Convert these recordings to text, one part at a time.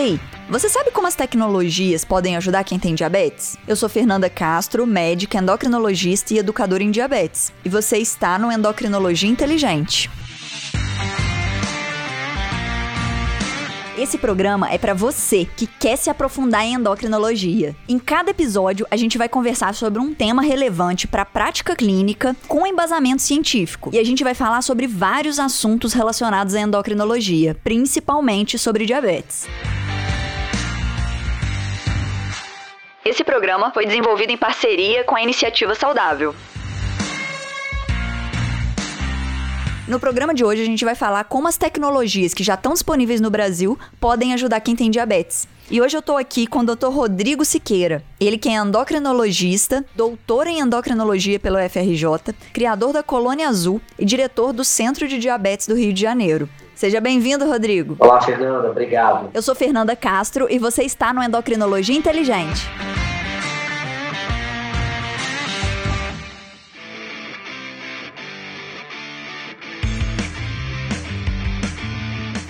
Ei, você sabe como as tecnologias podem ajudar quem tem diabetes? Eu sou Fernanda Castro, médica, endocrinologista e educadora em diabetes. E você está no Endocrinologia Inteligente. Esse programa é para você que quer se aprofundar em endocrinologia. Em cada episódio, a gente vai conversar sobre um tema relevante para a prática clínica com embasamento científico. E a gente vai falar sobre vários assuntos relacionados à endocrinologia, principalmente sobre diabetes. Esse programa foi desenvolvido em parceria com a Iniciativa Saudável. No programa de hoje a gente vai falar como as tecnologias que já estão disponíveis no Brasil podem ajudar quem tem diabetes. E hoje eu tô aqui com o Dr. Rodrigo Siqueira. Ele que é endocrinologista, doutor em endocrinologia pelo FRJ, criador da Colônia Azul e diretor do Centro de Diabetes do Rio de Janeiro. Seja bem-vindo, Rodrigo. Olá, Fernanda. Obrigado. Eu sou Fernanda Castro e você está no Endocrinologia Inteligente.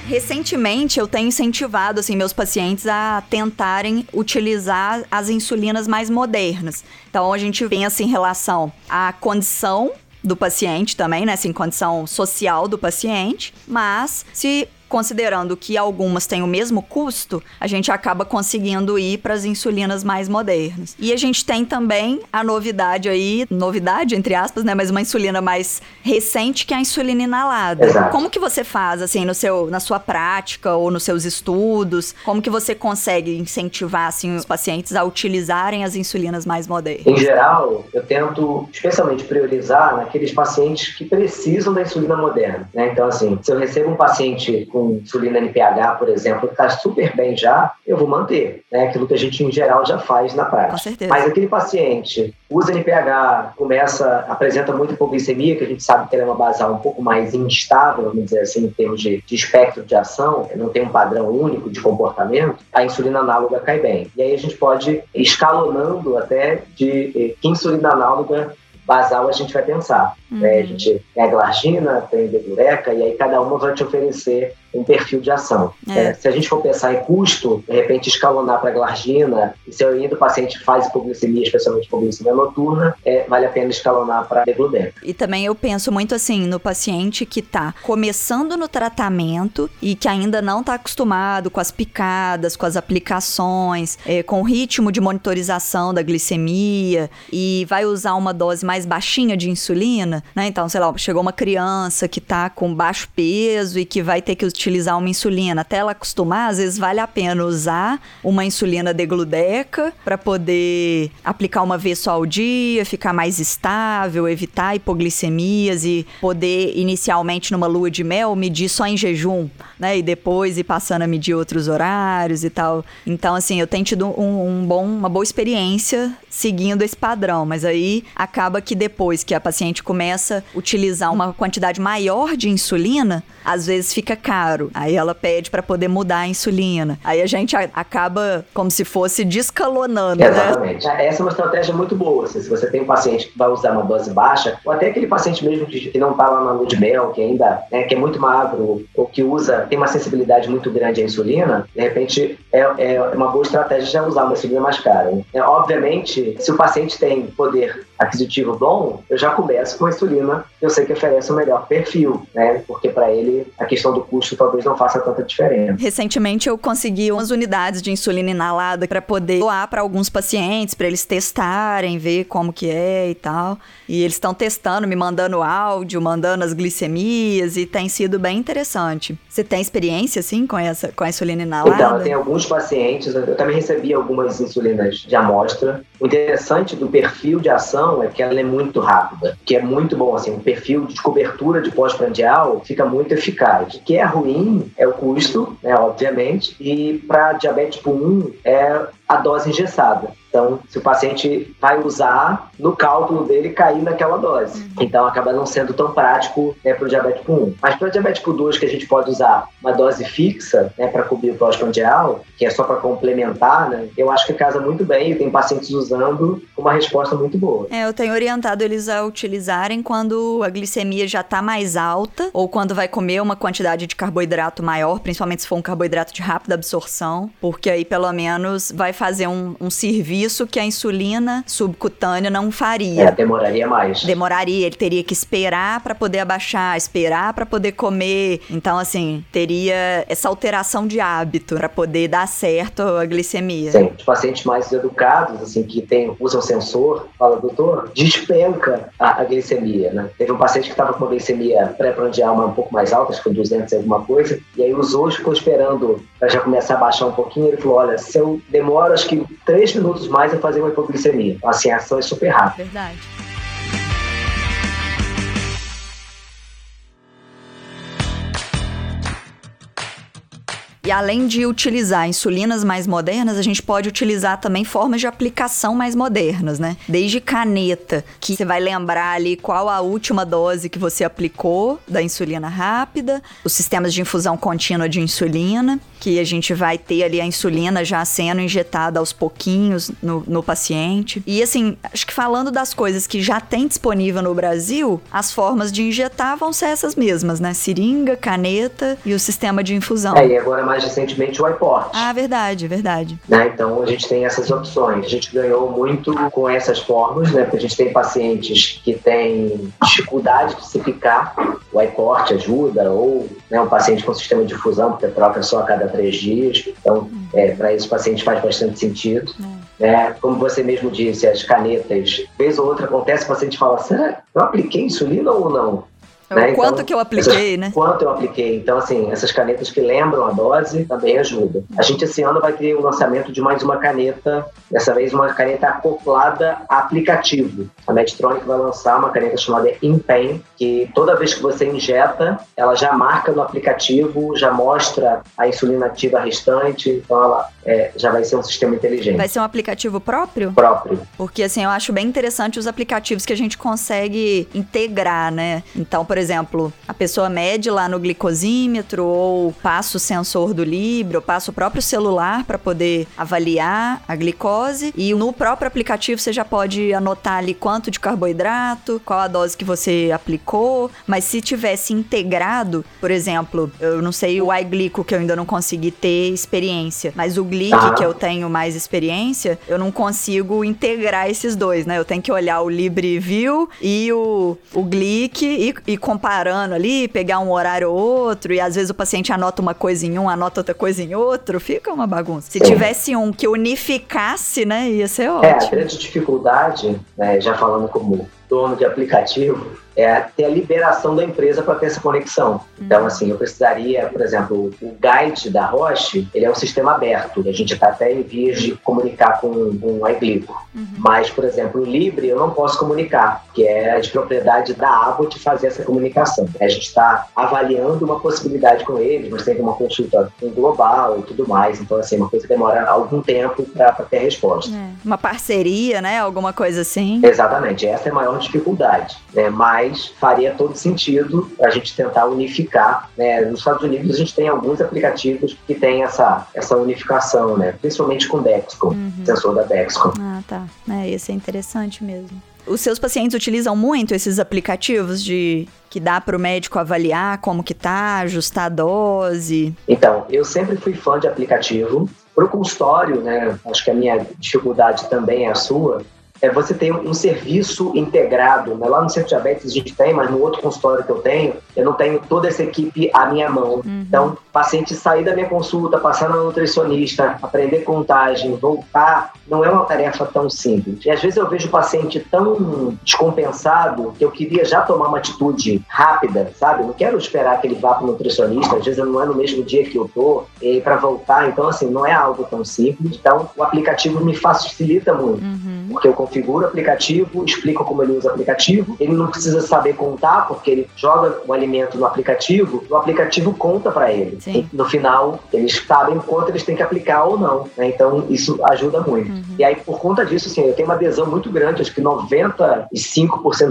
Recentemente eu tenho incentivado assim meus pacientes a tentarem utilizar as insulinas mais modernas. Então a gente pensa em relação à condição do paciente também, né, assim, condição social do paciente, mas se considerando que algumas têm o mesmo custo, a gente acaba conseguindo ir para as insulinas mais modernas. E a gente tem também a novidade aí, novidade entre aspas, né, mas uma insulina mais recente que é a insulina inalada. Exato. Como que você faz assim no seu na sua prática ou nos seus estudos? Como que você consegue incentivar assim os pacientes a utilizarem as insulinas mais modernas? Em geral, eu tento especialmente priorizar naqueles pacientes que precisam da insulina moderna, né? Então assim, se eu recebo um paciente com com insulina NPH, por exemplo, que está super bem já, eu vou manter. Né? Aquilo que a gente, em geral, já faz na prática. Com certeza. Mas aquele paciente usa NPH, começa, apresenta muita hipoglicemia, que a gente sabe que ela é uma basal um pouco mais instável, vamos dizer assim, em termos de, de espectro de ação, não tem um padrão único de comportamento, a insulina análoga cai bem. E aí a gente pode ir escalonando até de eh, que insulina análoga basal a gente vai pensar. Uhum. Né? A gente tem a glargina, tem a dedureca, e aí cada uma vai te oferecer um perfil de ação. É. É, se a gente for pensar em custo, de repente escalonar para glargina, e se ainda o paciente faz hipoglicemia, especialmente hipoglicemia noturna, é, vale a pena escalonar para degludec. E também eu penso muito assim no paciente que está começando no tratamento e que ainda não está acostumado com as picadas, com as aplicações, é, com o ritmo de monitorização da glicemia e vai usar uma dose mais baixinha de insulina, né? Então, sei lá, chegou uma criança que está com baixo peso e que vai ter que utilizar uma insulina até ela acostumar, às vezes vale a pena usar uma insulina degludeca para poder aplicar uma vez só ao dia, ficar mais estável, evitar hipoglicemias e poder inicialmente numa lua de mel medir só em jejum, né? E depois ir passando a medir outros horários e tal. Então, assim, eu tenho tido um, um bom, uma boa experiência seguindo esse padrão, mas aí acaba que depois que a paciente começa a utilizar uma quantidade maior de insulina, às vezes fica caro. Aí ela pede para poder mudar a insulina. Aí a gente acaba como se fosse descalonando, né? Exatamente. né? Essa é uma estratégia muito boa. Assim, se você tem um paciente que vai usar uma dose baixa, ou até aquele paciente mesmo que, não está lá na lua de mel, que ainda né, que é muito magro, ou que usa, tem uma sensibilidade muito grande à insulina, de repente é, é uma boa estratégia já usar uma insulina mais cara. Né? É, obviamente, se o paciente tem poder aquisitivo bom, eu já começo com a insulina, eu sei que oferece o melhor perfil, né? Porque para ele a questão do custo talvez não faça tanta diferença. Recentemente eu consegui umas unidades de insulina inalada para poder doar para alguns pacientes, para eles testarem, ver como que é e tal. E eles estão testando, me mandando áudio, mandando as glicemias e tem sido bem interessante. Você tem experiência assim com essa com a insulina inalada? Então, eu tenho alguns pacientes, eu também recebi algumas insulinas de amostra. O interessante do perfil de ação é que ela é muito rápida, que é muito bom, assim, o perfil de cobertura de pós-prandial fica muito eficaz. O que é ruim é o custo, né, obviamente, e para diabetes tipo 1 é a dose engessada. Então, se o paciente vai usar, no cálculo dele cair naquela dose. Uhum. Então acaba não sendo tão prático né, para o diabético 1. Mas para o diabético 2, que a gente pode usar uma dose fixa né, para cobrir o pós-prandial, que é só para complementar, né, eu acho que casa muito bem e tem pacientes usando uma resposta muito boa. É, eu tenho orientado eles a utilizarem quando a glicemia já está mais alta ou quando vai comer uma quantidade de carboidrato maior, principalmente se for um carboidrato de rápida absorção, porque aí pelo menos vai fazer um, um serviço que a insulina subcutânea não faria. É, demoraria mais. Demoraria, ele teria que esperar para poder abaixar, esperar para poder comer. Então, assim, teria essa alteração de hábito para poder dar certo a glicemia. Sim, os pacientes mais educados, assim, que tem, usam sensor, fala, doutor, despenca a, a glicemia, né? Teve um paciente que estava com uma glicemia pré-prandial um pouco mais alta, acho que foi 200 e alguma coisa, e aí usou, ficou esperando para já começar a baixar um pouquinho, ele falou, olha, se eu demoro acho que três minutos mais a fazer uma hipoglicemia. Assim, a ação é super rápida. Verdade. E além de utilizar insulinas mais modernas, a gente pode utilizar também formas de aplicação mais modernas, né? Desde caneta, que você vai lembrar ali qual a última dose que você aplicou da insulina rápida, os sistemas de infusão contínua de insulina, que a gente vai ter ali a insulina já sendo injetada aos pouquinhos no, no paciente. E assim, acho que falando das coisas que já tem disponível no Brasil, as formas de injetar vão ser essas mesmas, né? Seringa, caneta e o sistema de infusão. É, e agora mais recentemente o iPort. Ah, verdade, verdade. Né? Então a gente tem essas opções. A gente ganhou muito com essas formas, né? Porque a gente tem pacientes que têm dificuldade de se picar, o iPort ajuda, ou né, um paciente com sistema de difusão, porque troca só a cada três dias. Então, é, para esses pacientes faz bastante sentido. É. Né? Como você mesmo disse, as canetas, vez ou outra acontece, o paciente fala, será eu apliquei insulina ou não? É né? quanto então, que eu apliquei, essas, né? Quanto eu apliquei. Então, assim, essas canetas que lembram a dose também ajudam. A gente, esse ano, vai ter o lançamento de mais uma caneta, dessa vez uma caneta acoplada a aplicativo. A Medtronic vai lançar uma caneta chamada InPen, que toda vez que você injeta, ela já marca no aplicativo, já mostra a insulina ativa restante, então ela é, já vai ser um sistema inteligente. Vai ser um aplicativo próprio? Próprio. Porque, assim, eu acho bem interessante os aplicativos que a gente consegue integrar, né? Então, por exemplo, a pessoa mede lá no glicosímetro ou passa o sensor do Libre ou passa o próprio celular para poder avaliar a glicose e no próprio aplicativo você já pode anotar ali quanto de carboidrato, qual a dose que você aplicou, mas se tivesse integrado, por exemplo, eu não sei o iGlico que eu ainda não consegui ter experiência, mas o Glic ah. que eu tenho mais experiência, eu não consigo integrar esses dois, né? Eu tenho que olhar o LibreView e o, o Glic e, e comparando ali, pegar um horário ou outro, e às vezes o paciente anota uma coisa em um, anota outra coisa em outro, fica uma bagunça. Se tivesse um que unificasse, né, ia ser ótimo. É, a grande dificuldade, né, já falando como dono de aplicativo, é ter a liberação da empresa para ter essa conexão. Então, assim, eu precisaria, por exemplo, o guide da Roche, ele é um sistema aberto, a gente está até em vias de comunicar com, com o iGlico. Uhum. Mas, por exemplo, o Libre eu não posso comunicar, que é de propriedade da Abbott fazer essa comunicação. A gente está avaliando uma possibilidade com eles, mas tem uma consulta global e tudo mais, então, assim, uma coisa que demora algum tempo para ter resposta. É. Uma parceria, né? Alguma coisa assim. Exatamente, essa é a maior dificuldade, né? Mas faria todo sentido a gente tentar unificar. Né? Nos Estados Unidos a gente tem alguns aplicativos que têm essa, essa unificação, né? principalmente com Dexcom, uhum. sensor da Dexcom. Ah, tá. É, esse é interessante mesmo. Os seus pacientes utilizam muito esses aplicativos de que dá para o médico avaliar como que tá, ajustar a dose? Então, eu sempre fui fã de aplicativo. Para o consultório, né? Acho que a minha dificuldade também é a sua é você tem um serviço integrado. Né? Lá no Centro de Diabetes a gente tem, mas no outro consultório que eu tenho, eu não tenho toda essa equipe à minha mão. Uhum. Então, paciente sair da minha consulta, passar na nutricionista, aprender contagem, voltar, não é uma tarefa tão simples. E às vezes eu vejo o paciente tão descompensado que eu queria já tomar uma atitude rápida, sabe? Não quero esperar que ele vá para o nutricionista, às vezes não é no mesmo dia que eu tô, para voltar. Então, assim, não é algo tão simples. Então, o aplicativo me facilita muito. Uhum. porque eu configuro o aplicativo, explico como ele usa o aplicativo, ele não precisa saber contar, porque ele joga o alimento no aplicativo, o aplicativo conta para ele. Sim. No final, eles sabem quanto eles têm que aplicar ou não. Né? Então, isso ajuda muito. Uhum. E aí, por conta disso, assim, eu tenho uma adesão muito grande, acho que 95%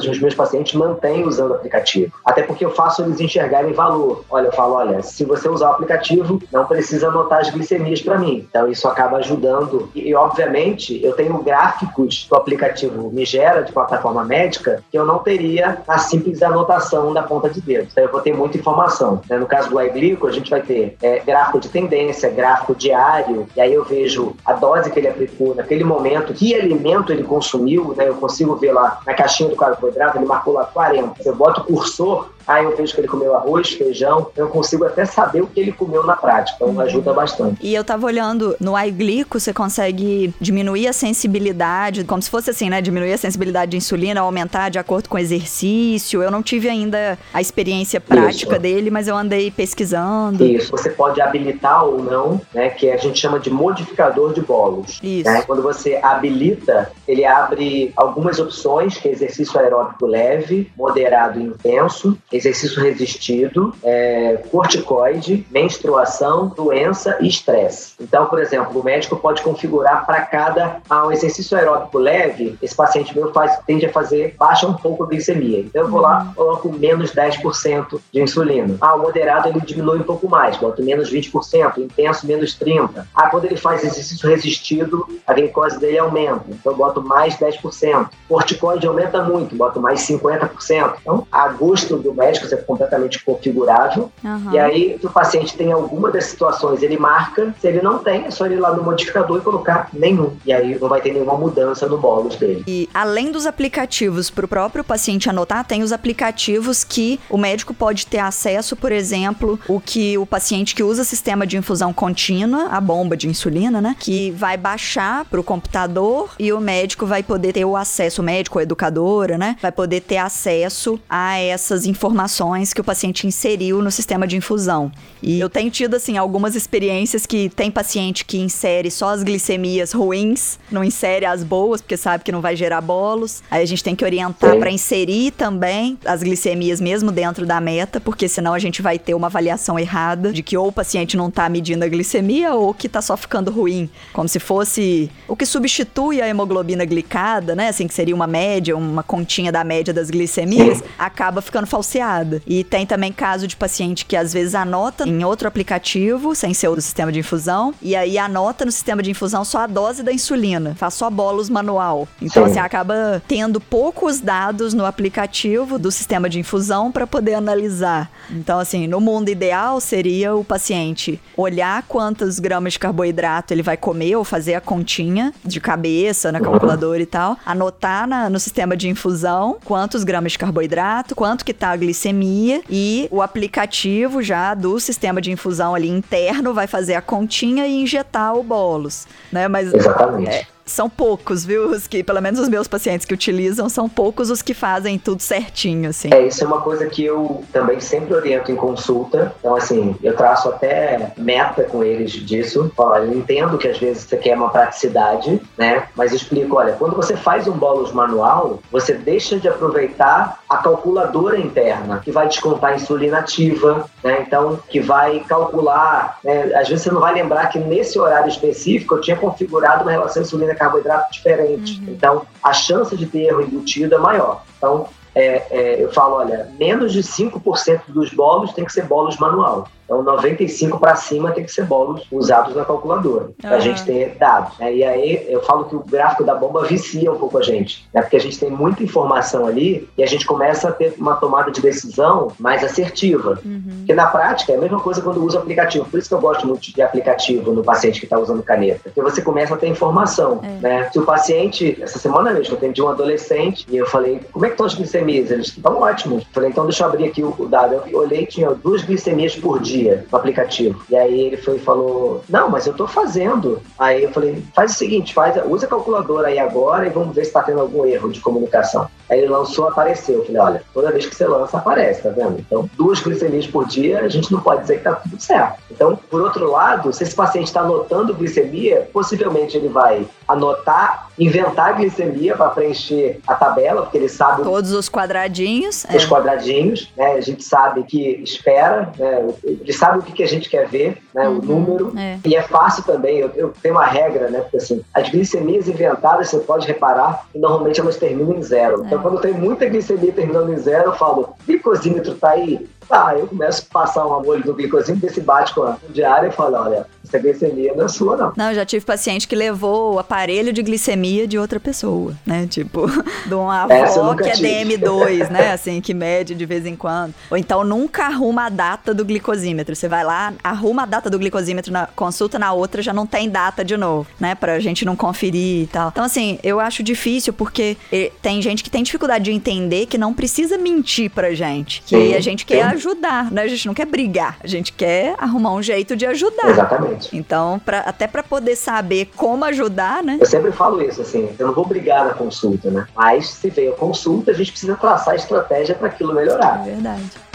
dos meus pacientes mantêm usando o aplicativo. Até porque eu faço eles enxergarem valor. Olha, eu falo, olha, se você usar o aplicativo, não precisa anotar as glicemias para mim. Então, isso acaba ajudando. E, obviamente, eu tenho gráficos que o aplicativo me gera de plataforma médica que eu não teria na simples anotação da ponta de dedo. Então, eu vou ter muita informação. Né? No caso do iGlico, a gente vai ter é, gráfico de tendência, gráfico diário, e aí eu vejo a dose que ele aplicou naquele momento, que alimento ele consumiu, né? Eu consigo ver lá na caixinha do carboidrato, ele marcou lá 40. Eu boto o cursor Aí eu vejo que ele comeu arroz, feijão, eu consigo até saber o que ele comeu na prática, então uhum. ajuda bastante. E eu tava olhando no iGlico, você consegue diminuir a sensibilidade, como se fosse assim, né? Diminuir a sensibilidade de insulina, aumentar de acordo com o exercício. Eu não tive ainda a experiência prática Isso. dele, mas eu andei pesquisando. Isso, você pode habilitar ou não, né? Que a gente chama de modificador de bolos. Isso. Né? Quando você habilita, ele abre algumas opções, que é exercício aeróbico leve, moderado e intenso exercício resistido, é, corticoide, menstruação, doença e estresse. Então, por exemplo, o médico pode configurar para cada ah, um exercício aeróbico leve, esse paciente meu faz, tende a fazer, baixa um pouco a glicemia. Então eu vou lá, coloco menos 10% de insulina. Ah, o moderado ele diminui um pouco mais, boto menos 20%, intenso menos 30%. Ah, quando ele faz exercício resistido, a glicose dele aumenta, então eu boto mais 10%. Corticoide aumenta muito, boto mais 50%. Então, a gosto do médico, isso é completamente configurável. Uhum. E aí, se o paciente tem alguma das situações, ele marca. Se ele não tem, é só ele ir lá no modificador e colocar nenhum. E aí não vai ter nenhuma mudança no bônus dele. E além dos aplicativos para o próprio paciente anotar, tem os aplicativos que o médico pode ter acesso, por exemplo, o que o paciente que usa sistema de infusão contínua, a bomba de insulina, né? Que vai baixar para o computador e o médico vai poder ter o acesso, o médico, a educadora, né? Vai poder ter acesso a essas informações que o paciente inseriu no sistema de infusão. E eu tenho tido, assim, algumas experiências que tem paciente que insere só as glicemias ruins, não insere as boas, porque sabe que não vai gerar bolos. Aí a gente tem que orientar para inserir também as glicemias mesmo dentro da meta, porque senão a gente vai ter uma avaliação errada de que ou o paciente não tá medindo a glicemia ou que tá só ficando ruim. Como se fosse o que substitui a hemoglobina glicada, né? Assim, que seria uma média, uma continha da média das glicemias, acaba ficando falseado e tem também caso de paciente que às vezes anota em outro aplicativo, sem ser o do sistema de infusão, e aí anota no sistema de infusão só a dose da insulina, faz só bolos manual. Então, Sim. assim, acaba tendo poucos dados no aplicativo do sistema de infusão para poder analisar. Então, assim, no mundo ideal seria o paciente olhar quantos gramas de carboidrato ele vai comer ou fazer a continha de cabeça na calculadora e tal, anotar na, no sistema de infusão quantos gramas de carboidrato, quanto que tá a glicemia e o aplicativo já do sistema de infusão ali interno vai fazer a continha e injetar o bolos, né? Mas Exatamente. É, são poucos, viu? Os que, pelo menos os meus pacientes que utilizam, são poucos os que fazem tudo certinho, assim. É, isso é uma coisa que eu também sempre oriento em consulta. Então, assim, eu traço até meta com eles disso. Olha, eu entendo que às vezes você quer uma praticidade, né? Mas explico, olha, quando você faz um bolos manual, você deixa de aproveitar a calculadora interna, que vai descontar a insulina ativa, né? Então, que vai calcular, né? às vezes você não vai lembrar que nesse horário específico eu tinha configurado uma relação insulina carboidrato diferente. Uhum. Então, a chance de ter erro embutido é maior. Então, é, é, eu falo, olha, menos de 5% dos bolos tem que ser bolos manual. Então, 95 para cima tem que ser bolos usados na calculadora, para a uhum. gente ter dados. Né? E aí, eu falo que o gráfico da bomba vicia um pouco a gente, né? porque a gente tem muita informação ali e a gente começa a ter uma tomada de decisão mais assertiva. Uhum. Porque na prática é a mesma coisa quando usa aplicativo. Por isso que eu gosto muito de aplicativo no paciente que está usando caneta, porque você começa a ter informação. É. Né? Se o paciente, essa semana mesmo, eu atendi um adolescente e eu falei, como é que estão as glicemias? Eles estão ótimos. Eu falei, então deixa eu abrir aqui o dado. Eu olhei, tinha duas glicemias por dia dia no aplicativo. E aí ele foi e falou: Não, mas eu tô fazendo. Aí eu falei: Faz o seguinte, faz, usa a calculadora aí agora e vamos ver se tá tendo algum erro de comunicação. Aí ele lançou, apareceu. Eu falei, olha, toda vez que você lança, aparece, tá vendo? Então, duas glicemias por dia, a gente não pode dizer que tá tudo certo. Então, por outro lado, se esse paciente está anotando glicemia, possivelmente ele vai anotar inventar a glicemia para preencher a tabela, porque ele sabe. Todos os quadradinhos. Os é. quadradinhos, né? A gente sabe que espera, né? Ele sabe o que, que a gente quer ver, né? Uhum, o número. É. E é fácil também, eu, eu, tenho uma regra, né? Porque assim, as glicemias inventadas, você pode reparar que normalmente elas terminam em zero. É. Então, quando tem muita glicemia terminando em zero, eu falo, glicosímetro tá aí? Tá, eu começo a passar um amor do glicosímetro, ver se bate com a diária e falo, olha, essa glicemia não é sua, não. Não, eu já tive paciente que levou o aparelho de glicemia de outra pessoa, né? Tipo, de uma avó que é DM2, né? Assim, que mede de vez em quando. Ou então nunca arruma a data do glicosímetro. Você vai lá, arruma a data do glicosímetro na consulta, na outra já não tem data de novo, né? Pra gente não conferir e tal. Então, assim, eu acho difícil porque tem gente que tem dificuldade de entender que não precisa mentir pra gente. Que sim, a gente quer ajudar, né? A gente não quer brigar. A gente quer arrumar um jeito de ajudar. Exatamente. Então, pra, até para poder saber como ajudar, né? Eu sempre falo isso, assim, eu não vou brigar na consulta, né? Mas se veio a consulta, a gente precisa traçar a estratégia para aquilo melhorar. É verdade.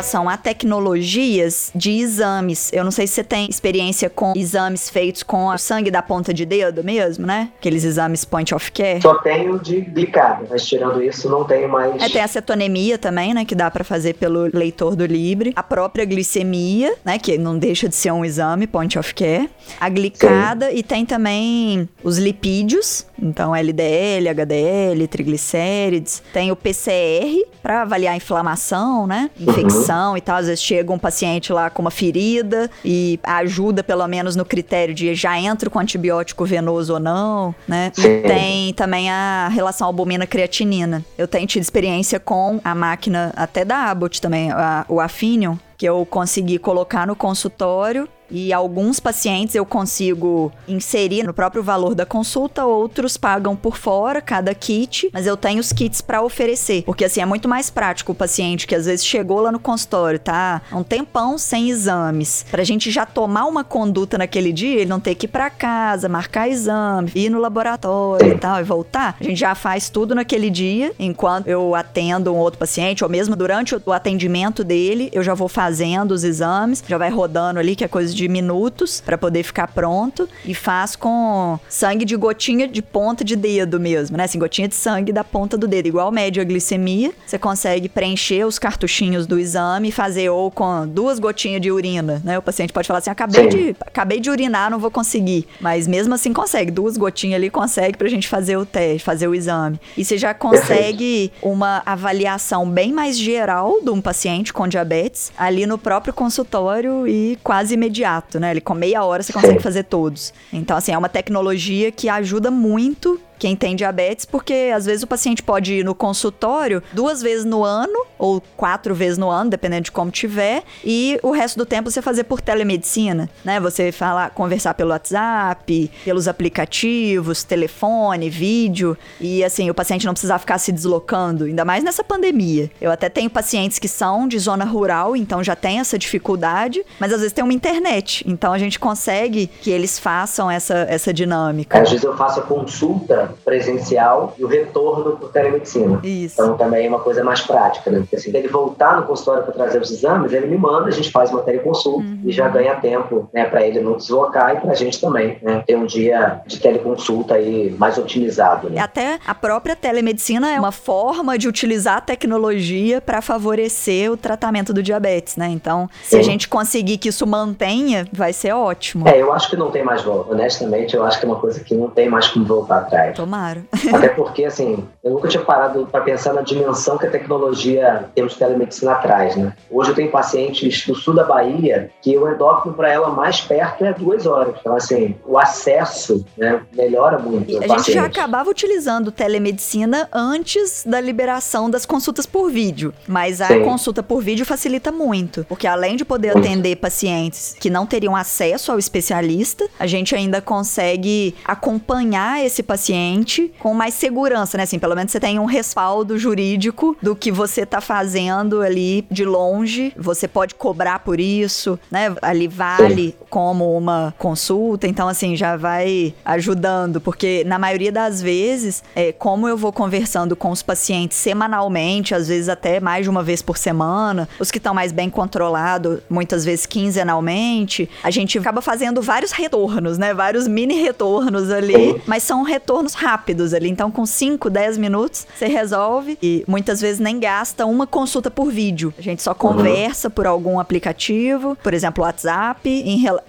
Relação a tecnologias de exames. Eu não sei se você tem experiência com exames feitos com o sangue da ponta de dedo mesmo, né? Aqueles exames point of care. Só tenho de glicado, mas tirando isso não tenho mais. É, tem a cetonemia também, né? Que dá para fazer pelo leitor do Libre. A própria glicemia, né? Que não deixa de ser um exame point of care. A glicada Sim. e tem também os lipídios, então LDL, HDL, triglicérides. Tem o PCR para avaliar a inflamação, né? Uhum. Infecção. Uhum e tal. Às vezes chega um paciente lá com uma ferida e ajuda pelo menos no critério de já entra com antibiótico venoso ou não, né? E tem também a relação albumina-creatinina. Eu tenho tido experiência com a máquina até da Abbott também, a, o Affinium, que eu consegui colocar no consultório e alguns pacientes eu consigo inserir no próprio valor da consulta, outros pagam por fora cada kit, mas eu tenho os kits para oferecer, porque assim é muito mais prático o paciente que às vezes chegou lá no consultório, tá? Um tempão sem exames, pra gente já tomar uma conduta naquele dia, ele não ter que ir para casa, marcar exame, ir no laboratório e tal e voltar. A gente já faz tudo naquele dia, enquanto eu atendo um outro paciente ou mesmo durante o atendimento dele, eu já vou fazendo os exames, já vai rodando ali que é coisa de de minutos para poder ficar pronto e faz com sangue de gotinha de ponta de dedo mesmo, né? Assim, gotinha de sangue da ponta do dedo, igual média glicemia. Você consegue preencher os cartuchinhos do exame e fazer ou com duas gotinhas de urina, né? O paciente pode falar assim: acabei de, acabei de urinar, não vou conseguir. Mas mesmo assim consegue, duas gotinhas ali consegue pra gente fazer o teste, fazer o exame. E você já consegue uma avaliação bem mais geral de um paciente com diabetes ali no próprio consultório e quase imediato né? Ele com meia hora você consegue fazer todos. Então, assim, é uma tecnologia que ajuda muito quem tem diabetes, porque às vezes o paciente pode ir no consultório duas vezes no ano ou quatro vezes no ano, dependendo de como tiver, e o resto do tempo você fazer por telemedicina, né? Você falar, conversar pelo WhatsApp, pelos aplicativos, telefone, vídeo, e assim, o paciente não precisar ficar se deslocando, ainda mais nessa pandemia. Eu até tenho pacientes que são de zona rural, então já tem essa dificuldade, mas às vezes tem uma internet, então a gente consegue que eles façam essa, essa dinâmica. Às vezes eu faço a consulta presencial e o retorno por telemedicina. Isso. Então também é uma coisa mais prática, né? Porque assim, ele voltar no consultório para trazer os exames, ele me manda, a gente faz uma teleconsulta uhum. e já ganha tempo, né, para ele não deslocar e para a gente também, né, ter um dia de teleconsulta aí mais otimizado. Né? Até a própria telemedicina é uma forma de utilizar a tecnologia para favorecer o tratamento do diabetes, né? Então, se Sim. a gente conseguir que isso mantenha, vai ser ótimo. É, eu acho que não tem mais volta. Honestamente, eu acho que é uma coisa que não tem mais como voltar atrás. Tomara. Até porque, assim, eu nunca tinha parado para pensar na dimensão que a tecnologia em termos de telemedicina traz, né? Hoje eu tenho pacientes do sul da Bahia que o endócrino para ela mais perto é duas horas. Então, assim, o acesso né, melhora muito. a gente já acabava utilizando telemedicina antes da liberação das consultas por vídeo, mas a Sim. consulta por vídeo facilita muito, porque além de poder atender pacientes que não teriam acesso ao especialista, a gente ainda consegue acompanhar esse paciente paciente com mais segurança, né? Assim, pelo menos você tem um respaldo jurídico do que você tá fazendo ali de longe. Você pode cobrar por isso, né? Ali vale como uma consulta, então assim já vai ajudando, porque na maioria das vezes, é, como eu vou conversando com os pacientes semanalmente, às vezes até mais de uma vez por semana, os que estão mais bem controlados, muitas vezes quinzenalmente, a gente acaba fazendo vários retornos, né? Vários mini retornos ali, mas são retornos rápidos ali. Então, com 5, 10 minutos, você resolve e muitas vezes nem gasta uma consulta por vídeo. A gente só conversa por algum aplicativo, por exemplo, WhatsApp,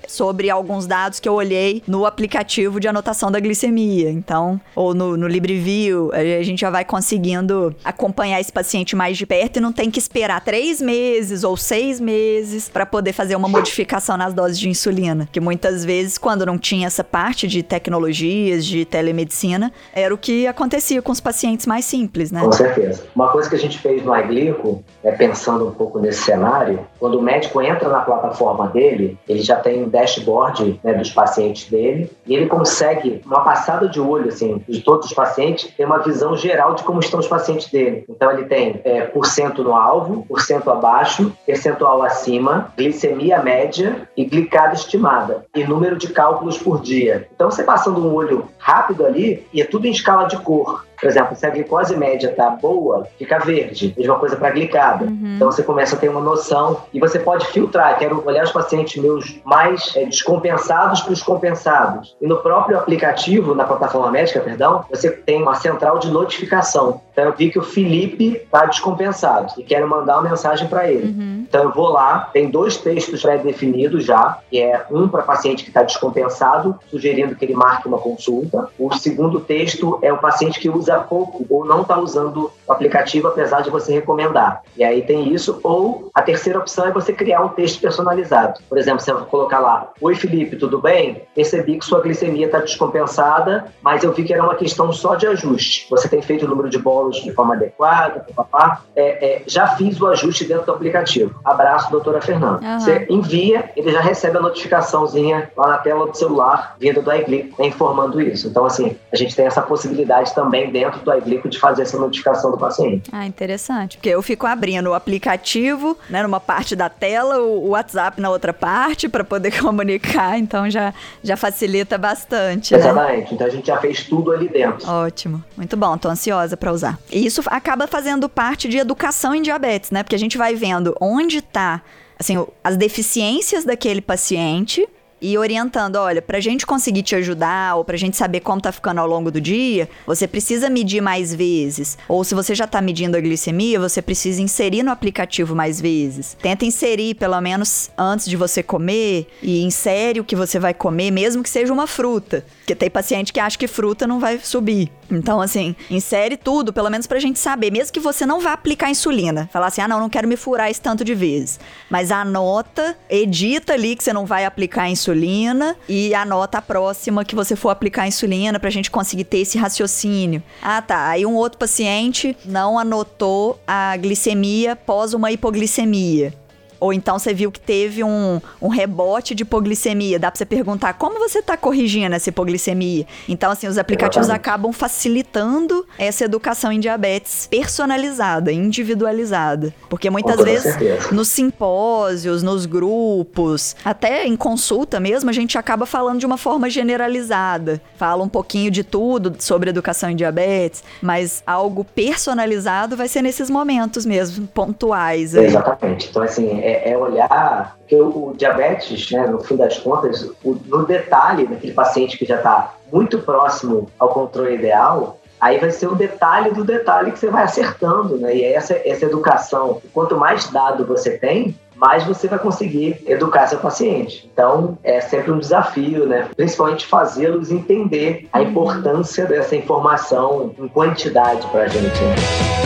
sobre alguns dados que eu olhei no aplicativo de anotação da glicemia. Então, ou no, no LibreView, a gente já vai conseguindo acompanhar esse paciente mais de perto e não tem que esperar três meses ou seis meses para poder fazer uma modificação nas doses de insulina. Que muitas vezes, quando não tinha essa parte de tecnologias, de telemedicina, era o que acontecia com os pacientes mais simples, né? Com certeza. Uma coisa que a gente fez no iGlico, é, pensando um pouco nesse cenário, quando o médico entra na plataforma dele, ele já tem um dashboard né, dos pacientes dele e ele consegue, uma passada de olho assim, de todos os pacientes, ter uma visão geral de como estão os pacientes dele. Então ele tem é, porcento no alvo, porcento abaixo, percentual acima, glicemia média e glicada estimada e número de cálculos por dia. Então você passando um olho rápido ali e é tudo em escala de cor. Por exemplo, se a glicose média tá boa, fica verde. Mesma coisa para glicada. Uhum. Então você começa a ter uma noção e você pode filtrar. Quero olhar os pacientes meus mais é, descompensados para os compensados. E no próprio aplicativo, na plataforma médica, perdão, você tem uma central de notificação. Então eu vi que o Felipe está descompensado e quero mandar uma mensagem para ele. Uhum. Então eu vou lá, tem dois textos pré-definidos já, que é um para paciente que está descompensado, sugerindo que ele marque uma consulta. O segundo texto é o paciente que usa pouco ou não está usando o aplicativo, apesar de você recomendar. E aí tem isso. Ou a terceira opção é você criar um texto personalizado. Por exemplo, você vai colocar lá: Oi, Felipe, tudo bem? Percebi que sua glicemia está descompensada, mas eu vi que era uma questão só de ajuste. Você tem feito o número de bolos de forma adequada, papá. É, é, já fiz o ajuste dentro do aplicativo. Abraço, doutora Fernanda. Uhum. Você envia, ele já recebe a notificaçãozinha lá na tela do celular, vindo do iClick, né, informando isso. Então, assim, a gente tem essa possibilidade também dentro do iClick de fazer essa notificação do paciente. Ah, interessante. Porque eu fico abrindo o aplicativo, né, numa parte da tela, o WhatsApp na outra parte, para poder comunicar. Então, já, já facilita bastante. Né? Exatamente. Né? Então, a gente já fez tudo ali dentro. Ótimo. Muito bom. Tô ansiosa para usar. E isso acaba fazendo parte de educação em diabetes, né? Porque a gente vai vendo onde está assim, as deficiências daquele paciente e orientando, olha, pra gente conseguir te ajudar ou pra gente saber como tá ficando ao longo do dia, você precisa medir mais vezes. Ou se você já tá medindo a glicemia, você precisa inserir no aplicativo mais vezes. Tenta inserir pelo menos antes de você comer e insere o que você vai comer, mesmo que seja uma fruta. Porque tem paciente que acha que fruta não vai subir. Então, assim, insere tudo, pelo menos pra gente saber, mesmo que você não vá aplicar insulina. Falar assim, ah, não, não quero me furar esse tanto de vezes. Mas anota, edita ali que você não vai aplicar insulina e anota a próxima que você for aplicar insulina pra gente conseguir ter esse raciocínio. Ah, tá. Aí um outro paciente não anotou a glicemia pós uma hipoglicemia. Ou então você viu que teve um, um rebote de hipoglicemia. Dá pra você perguntar como você tá corrigindo essa hipoglicemia. Então, assim, os aplicativos Exatamente. acabam facilitando essa educação em diabetes personalizada, individualizada. Porque muitas Com vezes certeza. nos simpósios, nos grupos, até em consulta mesmo, a gente acaba falando de uma forma generalizada. Fala um pouquinho de tudo sobre educação em diabetes, mas algo personalizado vai ser nesses momentos mesmo, pontuais. Exatamente. Então, assim, é é, é, olhar que o, o, diabetes, né, no fim das contas, o, no detalhe daquele paciente que já está muito próximo ao controle ideal, aí vai ser o detalhe do detalhe que você vai acertando, né? E essa, essa educação, quanto mais dado você tem, mais você vai conseguir educar seu paciente. Então, é sempre um desafio, né? Principalmente fazê-los entender a importância dessa informação em quantidade para a gente. Né?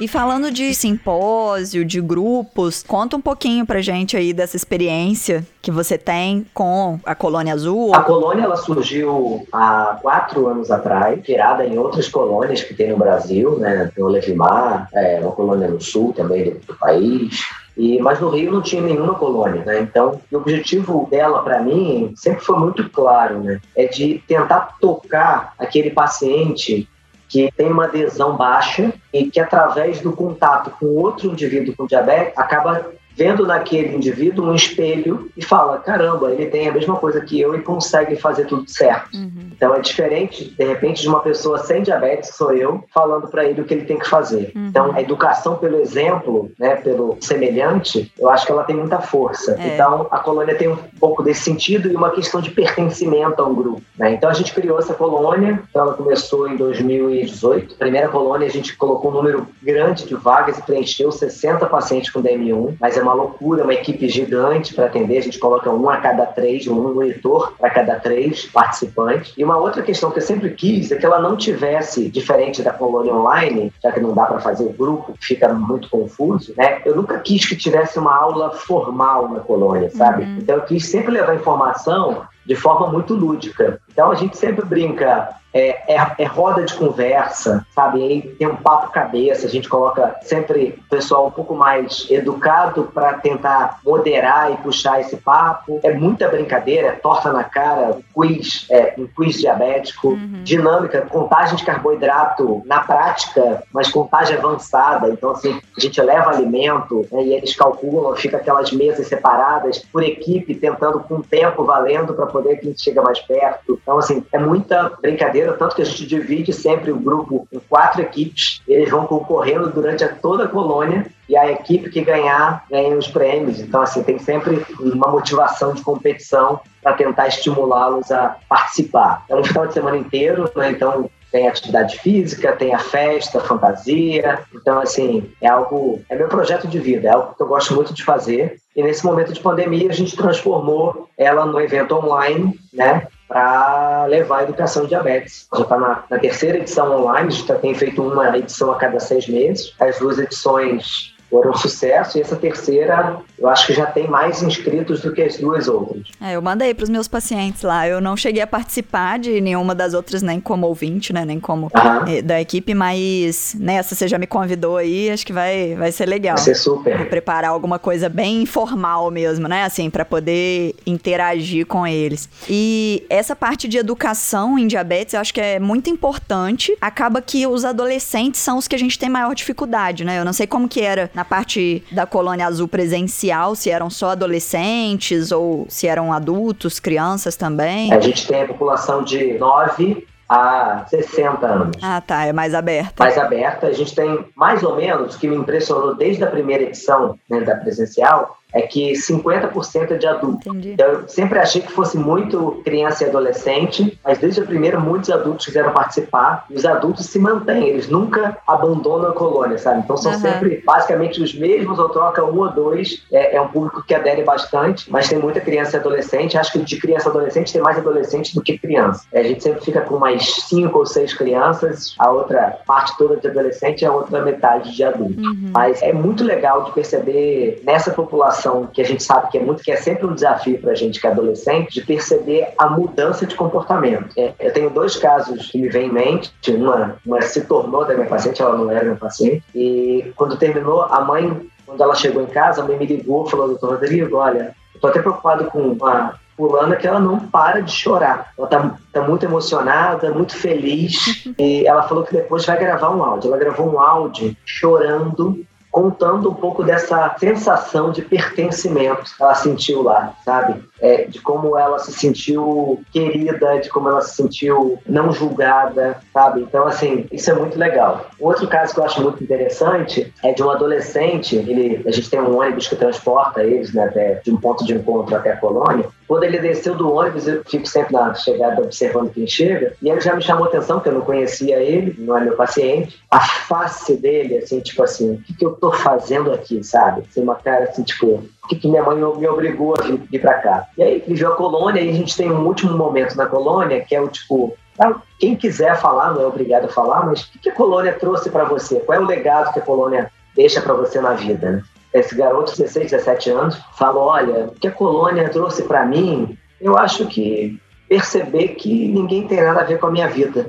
E falando de simpósio, de grupos, conta um pouquinho pra gente aí dessa experiência que você tem com a Colônia Azul. A colônia ela surgiu há quatro anos atrás, criada em outras colônias que tem no Brasil, né? Tem o Levimar, é, uma colônia no sul também do, do país. E, mas no Rio não tinha nenhuma colônia, né? Então, o objetivo dela, para mim, sempre foi muito claro, né? É de tentar tocar aquele paciente que tem uma adesão baixa e que, através do contato com outro indivíduo com diabetes, acaba vendo naquele indivíduo um espelho e fala: caramba, ele tem a mesma coisa que eu e consegue fazer tudo certo. Uhum. Então é diferente, de repente, de uma pessoa sem diabetes, que sou eu, falando para ele o que ele tem que fazer. Uhum. Então a educação pelo exemplo, né, pelo semelhante, eu acho que ela tem muita força. É. Então a colônia tem um pouco desse sentido e uma questão de pertencimento a um grupo. Né? Então a gente criou essa colônia, então ela começou em 2018. A primeira colônia a gente colocou um número grande de vagas e preencheu 60 pacientes com DM1, mas é uma loucura, uma equipe gigante para atender. A gente coloca um a cada três, um monitor para cada três participantes. E uma outra questão que eu sempre quis é que ela não tivesse, diferente da colônia online, já que não dá para fazer o grupo, fica muito confuso, né? Eu nunca quis que tivesse uma aula formal na colônia, sabe? Uhum. Então eu quis sempre levar informação de forma muito lúdica. Então a gente sempre brinca, é, é, é, roda de conversa, sabe? Aí tem um papo cabeça, a gente coloca sempre o pessoal um pouco mais educado para tentar moderar e puxar esse papo. É muita brincadeira, é torta na cara, quiz, é, um quiz diabético, uhum. dinâmica, contagem de carboidrato na prática, mas contagem avançada. Então, assim, a gente leva alimento né, e eles calculam, fica aquelas mesas separadas por equipe, tentando com o tempo valendo para poder que a gente chega mais perto. Então, assim, é muita brincadeira, tanto que a gente divide sempre o grupo em quatro equipes, eles vão concorrendo durante a toda a colônia e a equipe que ganhar ganha os prêmios. Então, assim, tem sempre uma motivação de competição para tentar estimulá-los a participar. É um final de semana inteiro, né? Então, tem atividade física, tem a festa, a fantasia. Então, assim, é algo. É meu projeto de vida, é algo que eu gosto muito de fazer. E nesse momento de pandemia, a gente transformou ela num evento online, né? Para levar a educação de diabetes. Já está na, na, terceira edição online, já tem feito uma edição a cada seis meses. As duas edições foram um sucesso e essa terceira eu acho que já tem mais inscritos do que as duas outras. É, eu mandei para os meus pacientes lá. Eu não cheguei a participar de nenhuma das outras, nem como ouvinte, né? Nem como uhum. da equipe, mas nessa você já me convidou aí, acho que vai, vai ser legal. Vai ser super. Vou preparar alguma coisa bem informal mesmo, né? Assim, para poder interagir com eles. E essa parte de educação em diabetes, eu acho que é muito importante. Acaba que os adolescentes são os que a gente tem maior dificuldade, né? Eu não sei como que era na parte da colônia azul presencial, se eram só adolescentes ou se eram adultos, crianças também? A gente tem a população de 9 a 60 anos. Ah, tá, é mais aberta. Mais aberta. A gente tem mais ou menos, que me impressionou desde a primeira edição né, da presencial, é que 50% é de adulto. Entendi. Eu sempre achei que fosse muito criança e adolescente, mas desde a primeira muitos adultos quiseram participar e os adultos se mantêm, eles nunca abandonam a colônia, sabe? Então são uhum. sempre basicamente os mesmos ou troca um ou dois. É, é, um público que adere bastante, mas tem muita criança e adolescente. Acho que de criança e adolescente tem mais adolescente do que criança. É, a gente sempre fica com mais cinco ou seis crianças, a outra parte toda de adolescente e a outra metade de adulto. Uhum. Mas é muito legal de perceber nessa população que a gente sabe que é muito, que é sempre um desafio para a gente que é adolescente, de perceber a mudança de comportamento. É, eu tenho dois casos que me vêm em mente. Uma, uma se tornou da minha paciente, ela não era minha paciente. E quando terminou, a mãe, quando ela chegou em casa, a mãe me ligou e falou: Doutor Rodrigo, olha, eu tô até preocupado com uma fulana que ela não para de chorar. Ela tá, tá muito emocionada, muito feliz. e ela falou que depois vai gravar um áudio. Ela gravou um áudio chorando contando um pouco dessa sensação de pertencimento que ela sentiu lá, sabe? É, de como ela se sentiu querida, de como ela se sentiu não julgada, sabe? Então, assim, isso é muito legal. Outro caso que eu acho muito interessante é de um adolescente, ele, a gente tem um ônibus que transporta eles né, até, de um ponto de encontro até a colônia. Quando ele desceu do ônibus, eu fico sempre na chegada observando quem chega, e ele já me chamou atenção, porque eu não conhecia ele, não é meu paciente. A face dele, assim, tipo assim, o que, que eu tô fazendo aqui, sabe? Assim, uma cara assim, tipo, que, que minha mãe me obrigou a vir, pra cá? E aí ele viu a colônia e a gente tem um último momento na colônia, que é o tipo, ah, quem quiser falar, não é obrigado a falar, mas o que, que a colônia trouxe para você? Qual é o legado que a colônia deixa para você na vida? Né? Esse garoto, 16, 17 anos, falou: Olha, o que a colônia trouxe para mim, eu acho que perceber que ninguém tem nada a ver com a minha vida.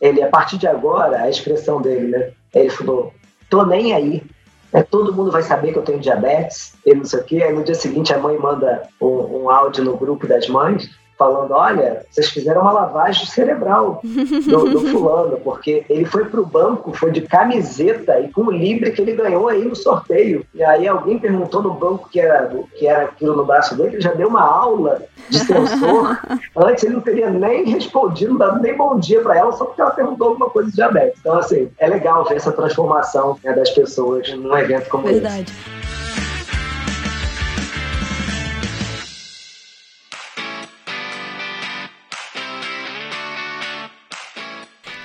Ele, a partir de agora, a expressão dele, né? Ele falou: Tô nem aí é, todo mundo vai saber que eu tenho diabetes, e não sei o quê. Aí no dia seguinte a mãe manda um, um áudio no grupo das mães falando: olha, vocês fizeram uma lavagem cerebral do, do fulano, porque ele foi para o banco, foi de camiseta e com o Libre que ele ganhou aí no sorteio. E aí alguém perguntou no banco que era, que era aquilo no braço dele, ele já deu uma aula de sensor. Antes ele não teria nem respondido, não dado nem bom dia para ela, só porque ela perguntou alguma coisa de diabetes. Então, assim, é legal ver essa transformação né, das pessoas num evento como Verdade. esse. Verdade.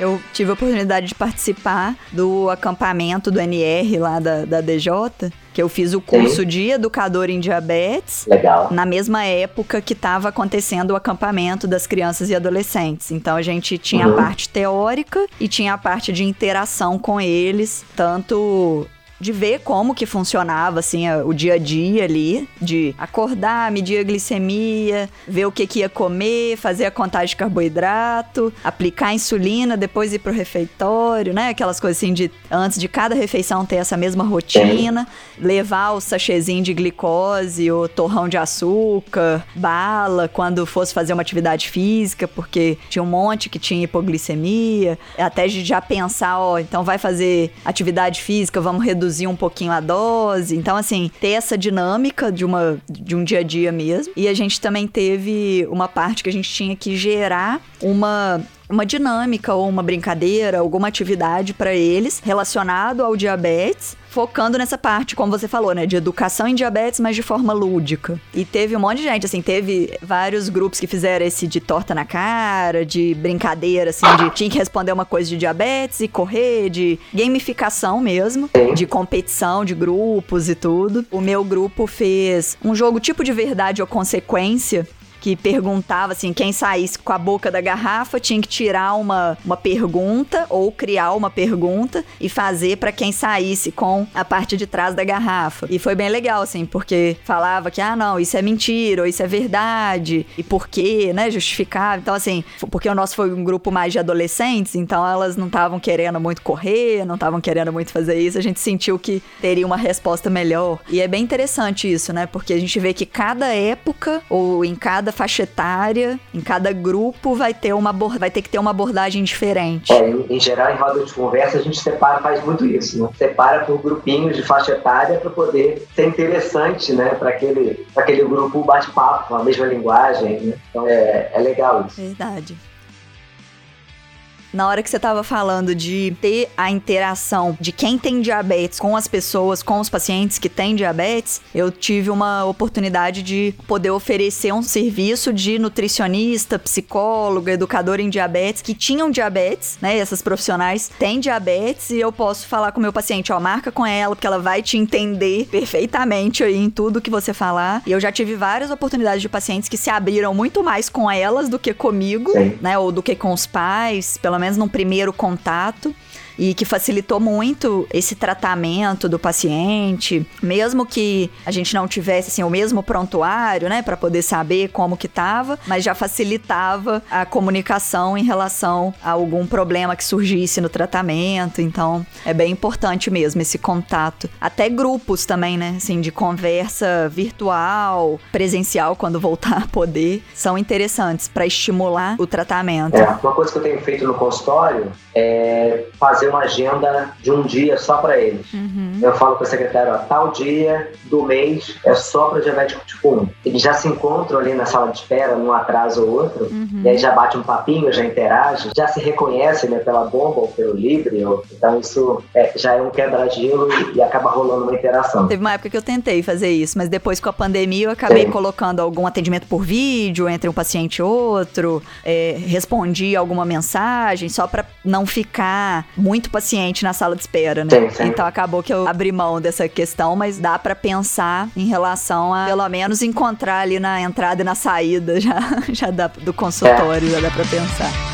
Eu tive a oportunidade de participar do acampamento do NR lá da, da DJ, que eu fiz o curso Sim. de educador em diabetes. Legal. Na mesma época que estava acontecendo o acampamento das crianças e adolescentes. Então a gente tinha uhum. a parte teórica e tinha a parte de interação com eles, tanto de ver como que funcionava, assim, o dia a dia ali, de acordar, medir a glicemia, ver o que, que ia comer, fazer a contagem de carboidrato, aplicar a insulina, depois ir pro refeitório, né? Aquelas coisas assim de antes de cada refeição ter essa mesma rotina, levar o sachêzinho de glicose, o torrão de açúcar, bala, quando fosse fazer uma atividade física, porque tinha um monte que tinha hipoglicemia, até de já pensar, ó, então vai fazer atividade física, vamos reduzir reduzir um pouquinho a dose. Então, assim, ter essa dinâmica de, uma, de um dia a dia mesmo. E a gente também teve uma parte que a gente tinha que gerar uma uma dinâmica ou uma brincadeira, alguma atividade para eles relacionado ao diabetes, focando nessa parte, como você falou, né, de educação em diabetes, mas de forma lúdica. E teve um monte de gente, assim, teve vários grupos que fizeram esse de torta na cara, de brincadeira, assim, de tinha que responder uma coisa de diabetes e correr, de gamificação mesmo, de competição de grupos e tudo. O meu grupo fez um jogo tipo de verdade ou consequência, que perguntava assim, quem saísse com a boca da garrafa tinha que tirar uma, uma pergunta ou criar uma pergunta e fazer para quem saísse com a parte de trás da garrafa. E foi bem legal, assim, porque falava que, ah, não, isso é mentira, ou isso é verdade, e por quê, né, justificava. Então, assim, porque o nosso foi um grupo mais de adolescentes, então elas não estavam querendo muito correr, não estavam querendo muito fazer isso, a gente sentiu que teria uma resposta melhor. E é bem interessante isso, né, porque a gente vê que cada época, ou em cada cada faixa etária, em cada grupo, vai ter, uma, vai ter que ter uma abordagem diferente. É, em, em geral, em roda de conversa, a gente separa, faz muito isso, né? Separa por grupinhos de faixa etária para poder ser interessante, né? Para aquele, aquele grupo bate-papo, a mesma linguagem, né? Então é, é legal isso. Verdade na hora que você estava falando de ter a interação de quem tem diabetes com as pessoas, com os pacientes que têm diabetes, eu tive uma oportunidade de poder oferecer um serviço de nutricionista, psicólogo, educador em diabetes que tinham diabetes, né? Essas profissionais têm diabetes e eu posso falar com o meu paciente, ó, marca com ela, porque ela vai te entender perfeitamente aí em tudo que você falar. E eu já tive várias oportunidades de pacientes que se abriram muito mais com elas do que comigo, Sim. né? Ou do que com os pais, pelo menos num primeiro contato e que facilitou muito esse tratamento do paciente, mesmo que a gente não tivesse assim o mesmo prontuário, né, para poder saber como que tava, mas já facilitava a comunicação em relação a algum problema que surgisse no tratamento. Então, é bem importante mesmo esse contato. Até grupos também, né, assim, de conversa virtual, presencial quando voltar a poder, são interessantes para estimular o tratamento. É, uma coisa que eu tenho feito no consultório é fazer uma agenda de um dia só para eles. Uhum. Eu falo com o secretário, ó, tal dia do mês é só para diabético tipo 1. Eles já se encontram ali na sala de espera, num atraso ou outro, uhum. e aí já bate um papinho, já interage, já se reconhece né, pela bomba ou pelo livre. Ou... Então isso é, já é um quebra-gelo e, e, acaba rolando uma interação. Teve uma época que eu tentei fazer isso, mas depois com a pandemia eu acabei Sim. colocando algum atendimento por vídeo entre um paciente e outro, é, respondi alguma mensagem só para não ficar muito muito paciente na sala de espera, né? Sim, sim. Então acabou que eu abri mão dessa questão, mas dá para pensar em relação a pelo menos encontrar ali na entrada e na saída já, já dá do consultório, é. já dá para pensar.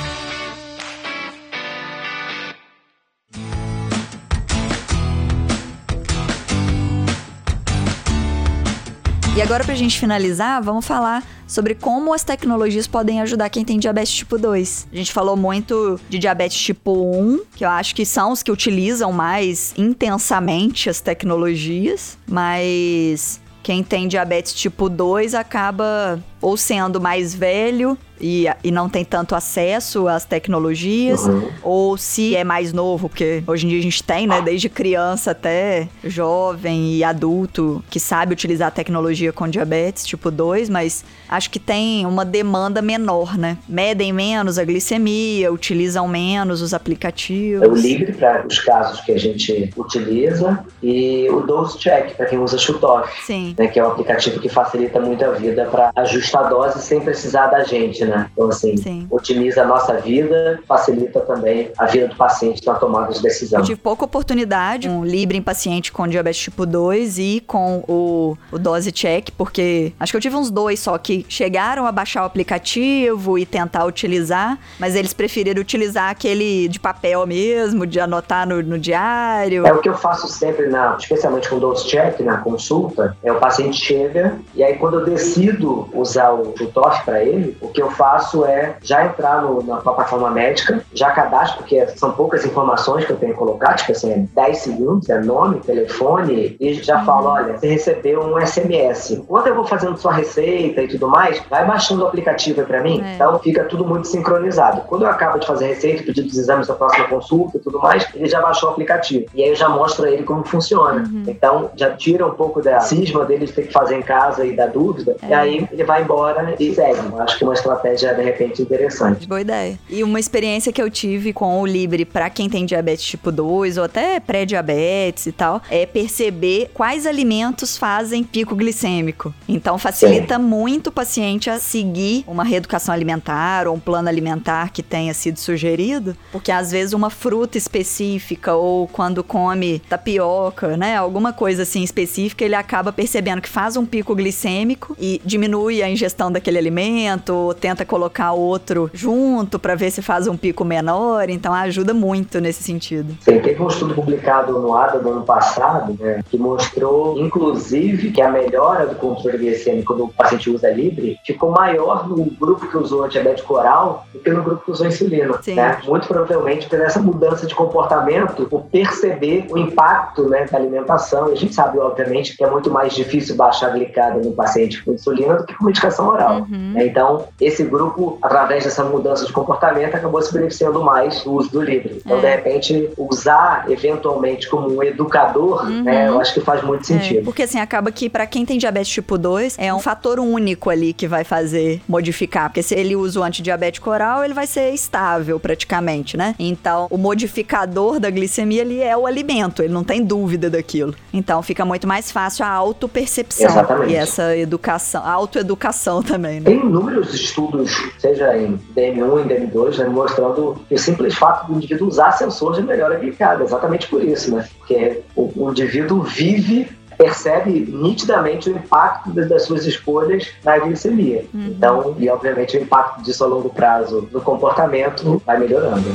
E agora, pra gente finalizar, vamos falar sobre como as tecnologias podem ajudar quem tem diabetes tipo 2. A gente falou muito de diabetes tipo 1, que eu acho que são os que utilizam mais intensamente as tecnologias, mas quem tem diabetes tipo 2 acaba ou sendo mais velho e, e não tem tanto acesso às tecnologias, uhum. ou se é mais novo, porque hoje em dia a gente tem, né, desde criança até jovem e adulto que sabe utilizar a tecnologia com diabetes tipo 2, mas acho que tem uma demanda menor, né? Medem menos a glicemia, utilizam menos os aplicativos. É o Libre para os casos que a gente utiliza e o Dose Check para quem usa Shutoff, Sim. Né, que é um aplicativo que facilita muito a vida para ajustar a dose sem precisar da gente, né? Então, assim, Sim. otimiza a nossa vida, facilita também a vida do paciente na tomada de decisão. Eu tive pouca oportunidade com um Libre em paciente com diabetes tipo 2 e com o, o Dose Check, porque acho que eu tive uns dois só que chegaram a baixar o aplicativo e tentar utilizar, mas eles preferiram utilizar aquele de papel mesmo, de anotar no, no diário. É o que eu faço sempre, na, especialmente com o Dose Check, na consulta, é o paciente chega e aí quando eu decido usar o TOF para ele, o que eu faço é já entrar no, na plataforma médica, já cadastro, porque são poucas informações que eu tenho que colocar, tipo assim, 10 segundos, é nome, telefone, e já falo, olha, você recebeu um SMS. Enquanto eu vou fazendo sua receita e tudo mais, vai baixando o aplicativo para mim, é. então fica tudo muito sincronizado. Quando eu acabo de fazer a receita, pedir os exames da próxima consulta e tudo mais, ele já baixou o aplicativo. E aí eu já mostro a ele como funciona. Uhum. Então, já tira um pouco da cisma dele de ter que fazer em casa e da dúvida, é. e aí ele vai embora e segue. Acho que é uma estratégia, de repente, interessante. Boa ideia. E uma experiência que eu tive com o Libre para quem tem diabetes tipo 2 ou até pré-diabetes e tal, é perceber quais alimentos fazem pico glicêmico. Então facilita Sim. muito o paciente a seguir uma reeducação alimentar ou um plano alimentar que tenha sido sugerido, porque às vezes uma fruta específica ou quando come tapioca, né, alguma coisa assim específica, ele acaba percebendo que faz um pico glicêmico e diminui a ingestão daquele alimento, ou tenta colocar outro junto para ver se faz um pico menor, então ajuda muito nesse sentido. Sim, teve um estudo publicado no ADA do ano passado, né, que mostrou, inclusive, que a melhora do controle glicêmico do paciente usa livre ficou maior no grupo que usou antidiabético oral do que no grupo que usou insulina. Né? Muito provavelmente por essa mudança de comportamento, por perceber o impacto né, da alimentação. A gente sabe, obviamente, que é muito mais difícil baixar a glicada no paciente com insulina do que com medicação oral. Uhum. Então, esse grupo, através dessa mudança de comportamento, acabou se beneficiando mais do uso do livre. Então, é. de repente, usar eventualmente como um educador, uhum. né, eu acho que faz muito é, sentido. É, porque assim, acaba que para quem tem diabetes tipo 2, é um fator único ali que vai fazer modificar. Porque se ele usa o antidiabético oral, ele vai ser estável praticamente, né? Então, o modificador da glicemia ali é o alimento, ele não tem dúvida daquilo. Então, fica muito mais fácil a autopercepção. Exatamente. E essa educação, a autoeducação também, né? Tem inúmeros estudos, seja em DM1 e DM2, né, mostrando que o simples fato do indivíduo usar sensor de melhora glicada, exatamente por isso, né? Porque o, o indivíduo vive percebe nitidamente o impacto das suas escolhas na glicemia. Uhum. Então, e obviamente o impacto disso a longo prazo no comportamento vai melhorando.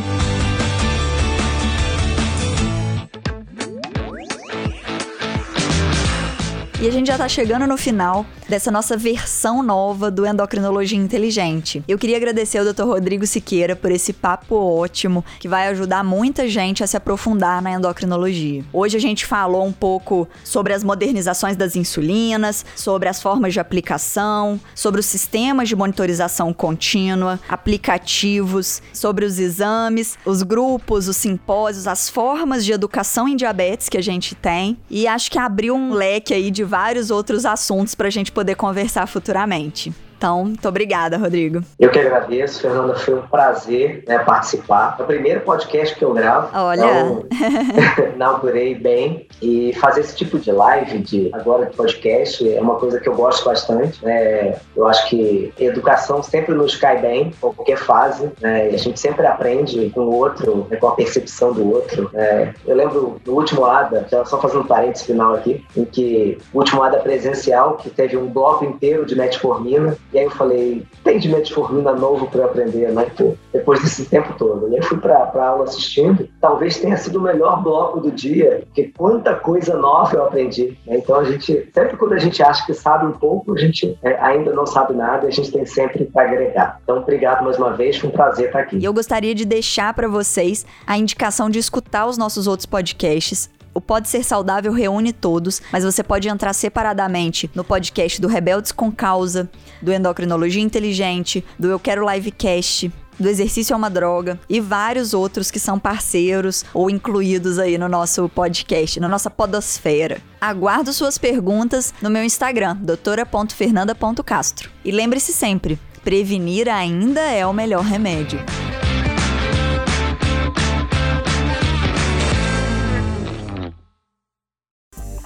E a gente já tá chegando no final dessa nossa versão nova do Endocrinologia Inteligente. Eu queria agradecer ao Dr. Rodrigo Siqueira por esse papo ótimo que vai ajudar muita gente a se aprofundar na endocrinologia. Hoje a gente falou um pouco sobre as modernizações das insulinas, sobre as formas de aplicação, sobre os sistemas de monitorização contínua, aplicativos, sobre os exames, os grupos, os simpósios, as formas de educação em diabetes que a gente tem e acho que abriu um leque aí de vários outros assuntos para a gente poder conversar futuramente. Então, muito obrigada, Rodrigo. Eu que agradeço, Fernanda. Foi um prazer né, participar. É o primeiro podcast que eu gravo. Olha. Então, inaugurei bem. E fazer esse tipo de live, de agora de podcast, é uma coisa que eu gosto bastante. Né? Eu acho que educação sempre nos cai bem, em qualquer fase. Né? A gente sempre aprende com o outro, né, com a percepção do outro. Né? Eu lembro do último ADA, só fazendo um parênteses final aqui, em que o último ADA presencial, que teve um bloco inteiro de metformina, E aí eu falei, tem de metformina novo para aprender, né? Depois desse tempo todo. E aí fui para a aula assistindo. Talvez tenha sido o melhor bloco do dia, porque quanta coisa nova eu aprendi. Né? Então a gente, sempre quando a gente acha que sabe um pouco, a gente é, ainda não sabe nada a gente tem sempre para agregar. Então, obrigado mais uma vez, foi um prazer estar aqui. E eu gostaria de deixar para vocês a indicação de escutar os nossos outros podcasts. O Pode Ser Saudável reúne todos, mas você pode entrar separadamente no podcast do Rebeldes com Causa, do Endocrinologia Inteligente, do Eu Quero Livecast, do Exercício é uma Droga e vários outros que são parceiros ou incluídos aí no nosso podcast, na nossa podosfera. Aguardo suas perguntas no meu Instagram, doutora.fernanda.castro. E lembre-se sempre, prevenir ainda é o melhor remédio.